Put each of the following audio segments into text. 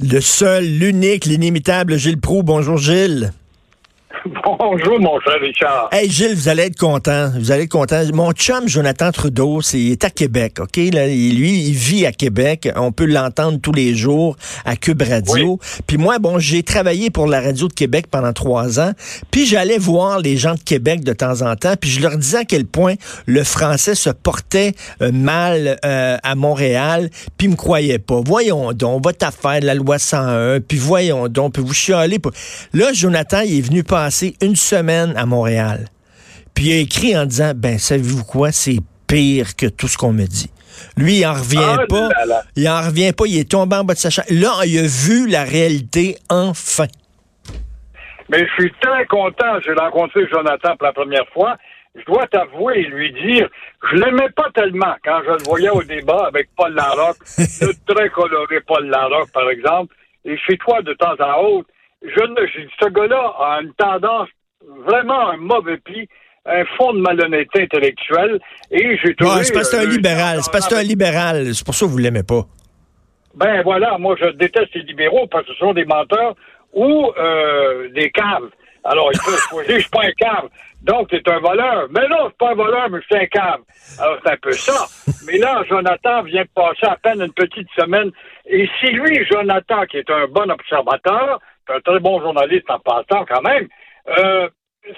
Le seul, l'unique, l'inimitable Gilles Proux. Bonjour Gilles. Bonjour, mon cher Richard. Hey Gilles, vous allez être content. Vous allez être content. Mon chum Jonathan Trudeau, c'est il est à Québec, ok? Là, lui, il vit à Québec. On peut l'entendre tous les jours à Cube Radio. Puis moi, bon, j'ai travaillé pour la radio de Québec pendant trois ans. Puis j'allais voir les gens de Québec de temps en temps. Puis je leur disais à quel point le français se portait euh, mal euh, à Montréal. Puis ils me croyaient pas. Voyons donc, votre affaire, la loi 101. Puis voyons donc, puis vous chialez. Pas. Là, Jonathan, il est venu passer une semaine à Montréal. Puis il a écrit en disant, ben, savez-vous quoi, c'est pire que tout ce qu'on me dit. Lui, il en revient Ah, pas. là, là. Il en revient pas. Il est tombé en bas de sa chaise. Là, il a vu la réalité enfin. Mais je suis très content. J'ai rencontré Jonathan pour la première fois. Je dois t'avouer et lui dire, je l'aimais pas tellement quand je le voyais au débat avec Paul Larocque, le très coloré Paul Larocque, par exemple, et chez toi de temps en autre. Je ne, ce gars-là a une tendance, vraiment un mauvais pli, un fond de malhonnêteté intellectuelle, et j'ai trouvé... Ouais, c'est parce que c'est un euh, libéral. C'est parce que c'est un libéral. C'est pour ça que vous l'aimez pas. Ben voilà, moi je déteste les libéraux parce que ce sont des menteurs ou euh, des caves. Alors il peut choisir, je suis pas un cave. Donc c'est un voleur. Mais non, c'est pas un voleur, mais je suis un cave. Alors c'est un peu ça. Mais là, Jonathan vient de passer à peine une petite semaine. Et si lui, Jonathan, qui est un bon observateur, un très bon journaliste en passant quand même, euh,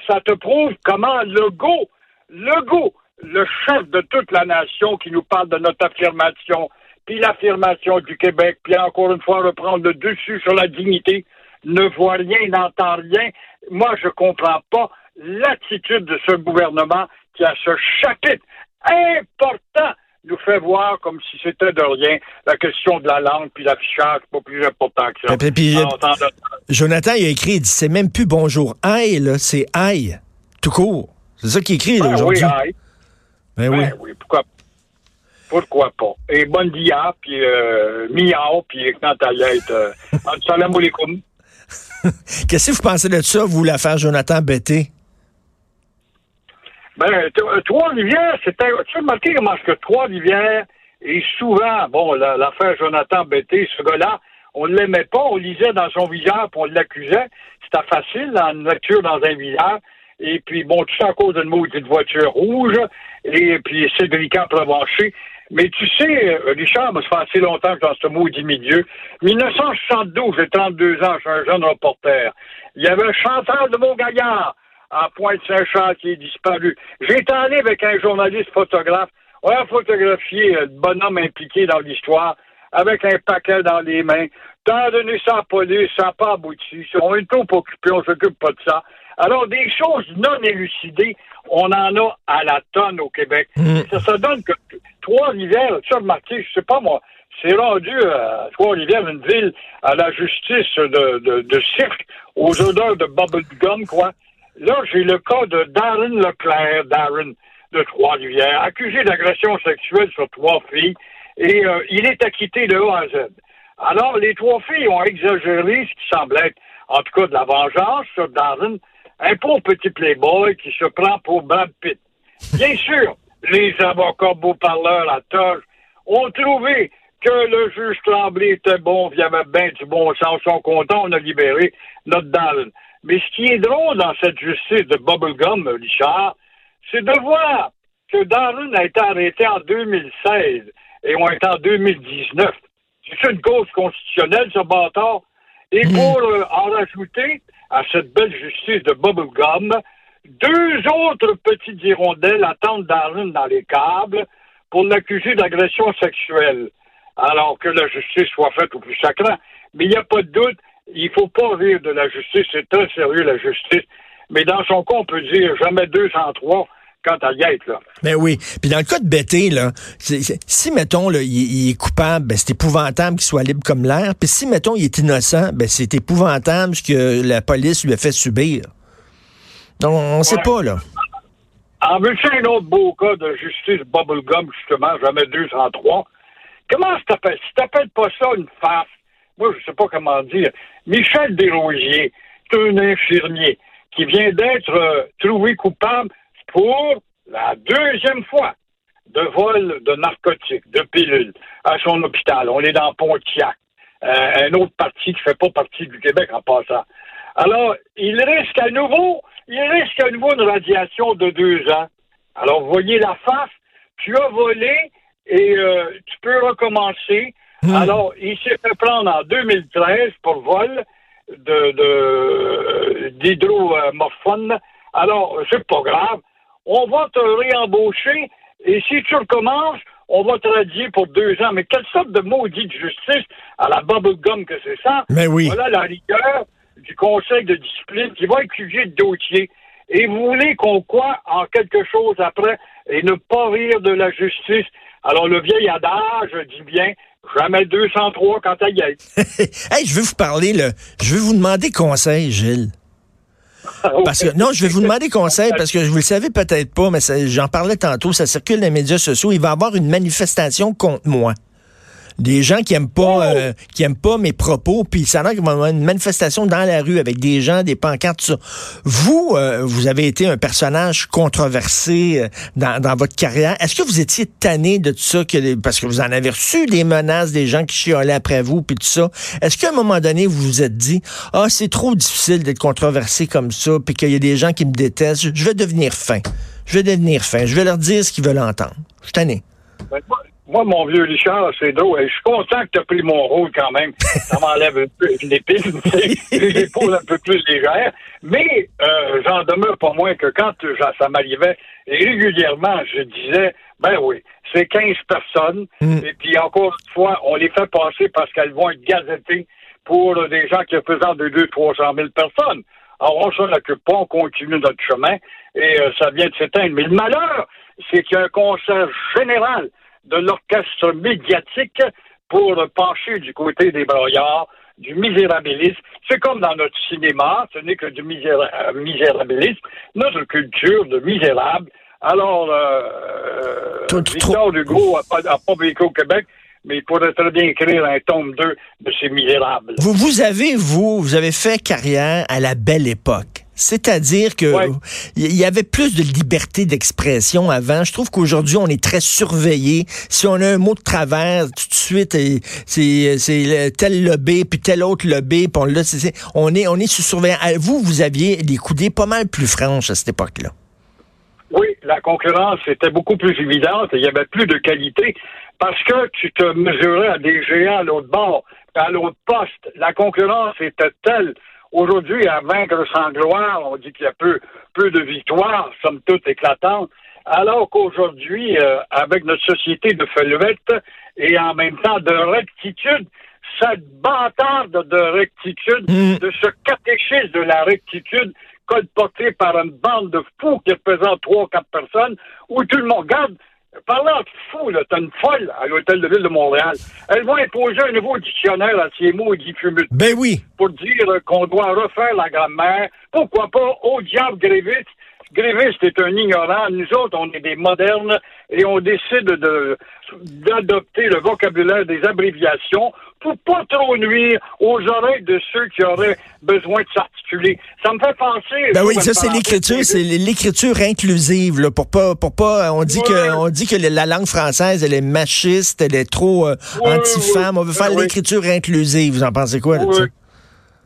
ça te prouve comment Legault, Legault, le chef de toute la nation qui nous parle de notre affirmation, puis l'affirmation du Québec, puis encore une fois reprendre le dessus sur la dignité, ne voit rien, n'entend rien. Moi, je comprends pas l'attitude de ce gouvernement qui a ce chapitre important nous fait voir comme si c'était de rien la question de la langue puis l'affichage, c'est pas plus important que ça. Puis- puis- Alors, dans le- Jonathan, il a écrit, il dit, c'est même plus bonjour. Aïe, là, c'est aïe. Tout court. C'est ça qu'il écrit, Ben aujourd'hui. oui, aïe. Ben oui. Ben oui, pourquoi pourquoi pas. Et bonne dia, puis euh, miao, puis Natalia, euh, salam alaikum. Qu'est-ce que vous pensez de ça, vous, l'affaire Jonathan Betté? Ben, euh, Trois-Rivières, c'était. Tu as remarqué comment est-ce que Trois-Rivières est souvent, bon, la- l'affaire Jonathan Betté, ce gars-là, on ne l'aimait pas, on lisait dans son visage, puis on l'accusait. C'était facile, dans une lecture dans un visage. Et puis, bon, tout ça à cause d'une maudite voiture rouge, et puis Cédric Provencher. Mais tu sais, euh, Richard, moi, ça fait assez longtemps que dans ce maudit milieu. 1972, j'ai 32 ans, je suis un jeune reporter. Il y avait Chantal de Montgaillard à Pointe-Saint-Charles qui est disparu. J'étais allé avec un journaliste photographe. On a photographié euh, le bonhomme impliqué dans l'histoire avec un paquet dans les mains. T'as donné ça à la police, ça n'a pas abouti. On est trop occupé, on s'occupe pas de ça. Alors, des choses non élucidées, on en a à la tonne au Québec. Ça, ça donne que Trois-Rivières, tu as remarqué, je sais pas moi, c'est rendu à Trois-Rivières une ville à la justice de, de, de cirque, aux odeurs de bubblegum, quoi. Là, j'ai le cas de Darren Leclerc, Darren de Trois-Rivières, accusé d'agression sexuelle sur trois filles, et euh, il est acquitté de A à Z. Alors, les trois filles ont exagéré ce qui semble être, en tout cas, de la vengeance sur Darren, un pauvre petit playboy qui se prend pour Brad Pitt. Bien sûr, les avocats beaux-parleurs à Toge ont trouvé que le juge Tremblay était bon, il y avait bien du bon sens, sont contents, on a libéré notre Darren. Mais ce qui est drôle dans cette justice de Bubblegum, Richard, c'est de voir que Darren a été arrêté en 2016 et on est en 2019. C'est une cause constitutionnelle, ce bâtard? Et pour euh, en rajouter à cette belle justice de Bubblegum, deux autres petites hirondelles attendent Darren dans les câbles pour l'accuser d'agression sexuelle. Alors que la justice soit faite au plus sacrant. Mais il n'y a pas de doute, il faut pas rire de la justice, c'est très sérieux la justice. Mais dans son cas, on peut dire jamais deux sans trois. quand à y être, là. Ben oui. Puis dans le cas de Betty, là, si, mettons, là, il, est coupable, ben c'est épouvantable qu'il soit libre comme l'air. Puis si, mettons, il est innocent, ben c'est épouvantable ce que la police lui a fait subir. Donc, on ne sait pas, là. En veux-tu un autre beau cas de justice bubblegum, justement, jamais 203? Comment ça t'appelle? Si t'appelles pas ça une farce, moi, je sais pas comment dire. Michel Desrosiers, c'est un infirmier qui vient d'être euh, trouvé coupable pour la deuxième fois de vol de narcotiques, de pilules à son hôpital. On est dans Pontiac, euh, un autre parti qui fait pas partie du Québec en passant. Alors, il risque à nouveau, il risque à nouveau une radiation de deux ans. Alors, vous voyez la face, tu as volé et euh, tu peux recommencer. Hmm. Alors, il s'est fait prendre en 2013 pour vol de d'hydromorphone. Alors, c'est pas grave. On va te réembaucher et si tu recommences, on va te radier pour deux ans. Mais quelle sorte de maudite justice à la bubblegum que c'est ça? Mais oui. Voilà la rigueur du conseil de discipline qui va étudier le dossier. Et vous voulez qu'on croit en quelque chose après et ne pas rire de la justice? Alors, le vieil adage dit bien, jamais 203 quand elle y est. hey, je veux vous parler, là. Je veux vous demander conseil, Gilles. Ah, parce que, non, je vais vous demander conseil parce que je vous le savez peut-être pas, mais j'en parlais tantôt, ça circule dans les médias sociaux. Il va y avoir une manifestation contre moi des gens qui aiment pas oh! euh, qui aiment pas mes propos, puis ça a l'air qu'il va y avoir une manifestation dans la rue avec des gens, des pancartes, tout ça. Vous, euh, vous avez été un personnage controversé euh, dans, dans, votre carrière. Est-ce que vous étiez tanné de tout ça, que, parce que vous en avez reçu des menaces, des gens qui chiolaient après vous, puis tout ça. Est-ce qu'à un moment donné, vous vous êtes dit, ah, c'est trop difficile d'être controversé comme ça, puis qu'il y a des gens qui me détestent, je vais devenir fin. Je vais devenir fin. Je vais leur dire ce qu'ils veulent entendre. Je suis tanné. Ben, moi, mon vieux Richard, c'est drôle. Je suis content que tu as pris mon rôle quand même. Ça m'enlève un peu une épine, un peu plus légères. Mais euh, j'en demeure pas moins que quand ça m'arrivait régulièrement, je disais, ben oui, c'est 15 personnes. Mm. Et puis encore une fois, on les fait passer parce qu'elles vont être gazettées pour des gens qui représentent de 200-300 000 personnes. Alors, on s'en occupe pas, on continue notre chemin et euh, ça vient de s'éteindre. Mais le malheur, c'est qu'il y a un concert général de l'orchestre médiatique pour pencher du côté des broyards, du misérabilisme. C'est comme dans notre cinéma, ce n'est que du misérabilisme, notre culture de misérable. Alors, euh, Victor Hugo n'a pas, pas vécu au Québec, mais il pourrait très bien écrire un tome 2 de ces misérables. Vous, vous avez, vous, vous avez fait carrière à la belle époque. C'est-à-dire que il y avait plus de liberté d'expression avant. Je trouve qu'aujourd'hui, on est très surveillé. Si on a un mot de travers, tout de suite, c'est tel lobby, puis tel autre lobby, puis on, là, on est on est sous surveillance. Vous, vous aviez les coudées pas mal plus franches à cette époque-là. Oui, la concurrence était beaucoup plus évidente. Il y avait plus de qualité parce que tu te mesurais à des géants à l'autre bord, à l'autre poste. La concurrence était telle Aujourd'hui, à vaincre sans gloire, on dit qu'il y a peu, peu de victoires, somme toute éclatantes, alors qu'aujourd'hui, euh, avec notre société de felvette et en même temps de rectitude, cette bâtarde de rectitude, mm. de ce catéchisme de la rectitude colporté par une bande de fous qui représente trois, quatre personnes, où tout le monde garde Parlant de fou, là, t'as une folle à l'Hôtel de Ville de Montréal. Elle va imposer un nouveau dictionnaire à ces mots diffumus. Ben oui. Pour dire qu'on doit refaire la grammaire. Pourquoi pas au diable gréviste Gréviste est un ignorant. Nous autres, on est des modernes et on décide de d'adopter le vocabulaire des abréviations pour pas trop nuire aux oreilles de ceux qui auraient besoin de s'articuler. Ça me fait penser. Ben oui, ça c'est l'écriture, c'est l'écriture inclusive là, pour pas pour pas on dit que on dit que la langue française elle est machiste, elle est trop euh, anti-femme. On veut faire l'écriture inclusive. Vous en pensez quoi de ça?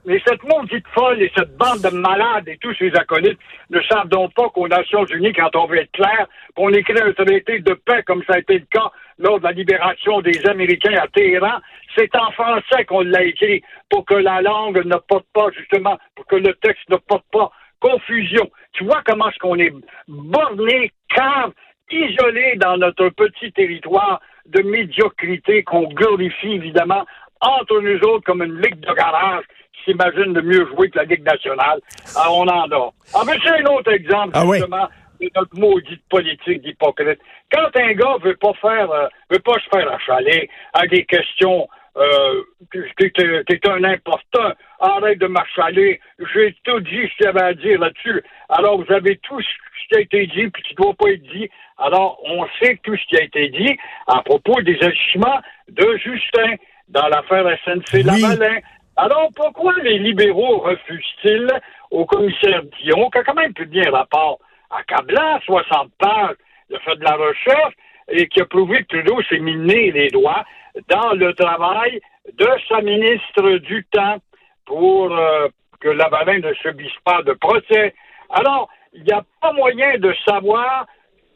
Mais cette maudite folle et cette bande de malades et tous ces acolytes ne savent donc pas qu'aux Nations Unies, quand on veut être clair, qu'on écrit un traité de paix comme ça a été le cas lors de la libération des Américains à Téhéran, c'est en français qu'on l'a écrit pour que la langue ne porte pas, justement, pour que le texte ne porte pas confusion. Tu vois comment est-ce qu'on est borné, cave, isolé dans notre petit territoire de médiocrité qu'on glorifie évidemment entre nous autres comme une ligue de garage s'imagine de mieux jouer que la Ligue nationale. Ah, on en a. Ah, mais c'est un autre exemple, ah justement, C'est notre maudite politique d'hypocrite. Quand un gars veut pas faire, euh, veut pas se faire achaler à des questions euh, t'es un important, arrête de m'achaler, j'ai tout dit ce qu'il y avait à dire là-dessus. Alors, vous avez tout ce qui a été dit, puis qui ne doit pas être dit. Alors, on sait tout ce qui a été dit à propos des agissements de Justin dans l'affaire SNC-Lavalin. Alors, pourquoi les libéraux refusent-ils au commissaire Dion, qui a quand même plus bien rapport accablant, 60 pages, de fait de la recherche, et qui a prouvé que Trudeau s'est miné les doigts dans le travail de sa ministre du temps pour euh, que Lavalin ne subisse pas de procès? Alors, il n'y a pas moyen de savoir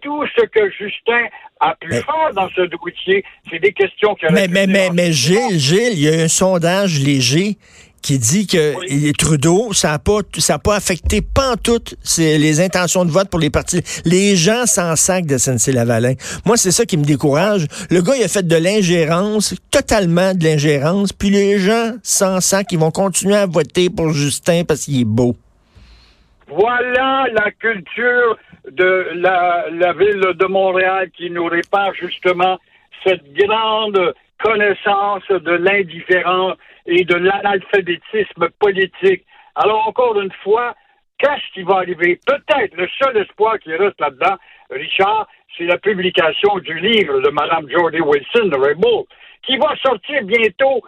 tout ce que Justin a pu faire dans ce dossier. C'est des questions qui Mais, mais, mais, mais Gilles, Gilles, il y a un sondage léger qui dit que Trudeau, ça n'a pas, ça pas affecté pantoute les intentions de vote pour les partis. Les gens s'en sacent de SNC-Lavalin. Moi, c'est ça qui me décourage. Le gars, il a fait de l'ingérence, totalement de l'ingérence, puis les gens s'en sacent, ils vont continuer à voter pour Justin parce qu'il est beau. Voilà la culture de la, ville de Montréal qui nous répare justement cette grande connaissance de l'indifférence et de l'analphabétisme politique. Alors, encore une fois, qu'est-ce qui va arriver? Peut-être le seul espoir qui reste là-dedans, Richard, c'est la publication du livre de Mme Jordi Wilson, de Rainbow, qui va sortir bientôt.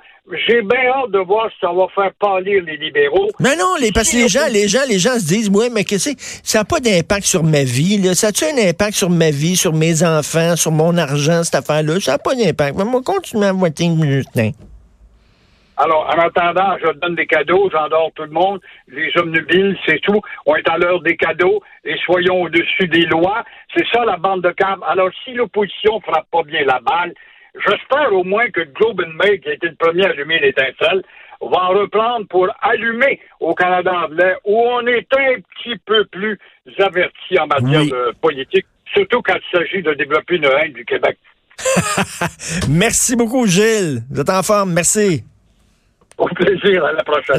J'ai bien hâte de voir si ça va faire pâlir les libéraux. Mais non, les, parce que les gens, les gens, les gens se disent, oui, mais qu'est-ce que ça n'a pas d'impact sur ma vie, là. Ça a-tu un impact sur ma vie, sur mes enfants, sur mon argent, cette affaire-là? Ça n'a pas d'impact. Mais moi, continue à voter Justin. Alors, en attendant, je donne des cadeaux, j'endors tout le monde. Les omnubiles, c'est tout. On est à l'heure des cadeaux et soyons au-dessus des lois. C'est ça la bande de câbles. Alors, si l'opposition frappe pas bien la balle, j'espère au moins que Globe and May, qui a été le premier à allumer l'étincelle, va en reprendre pour allumer au Canada anglais, où on est un petit peu plus averti en matière de politique, surtout quand il s'agit de développer une haine du Québec. Merci beaucoup, Gilles. Vous êtes en forme. Merci. Au plaisir, à la prochaine.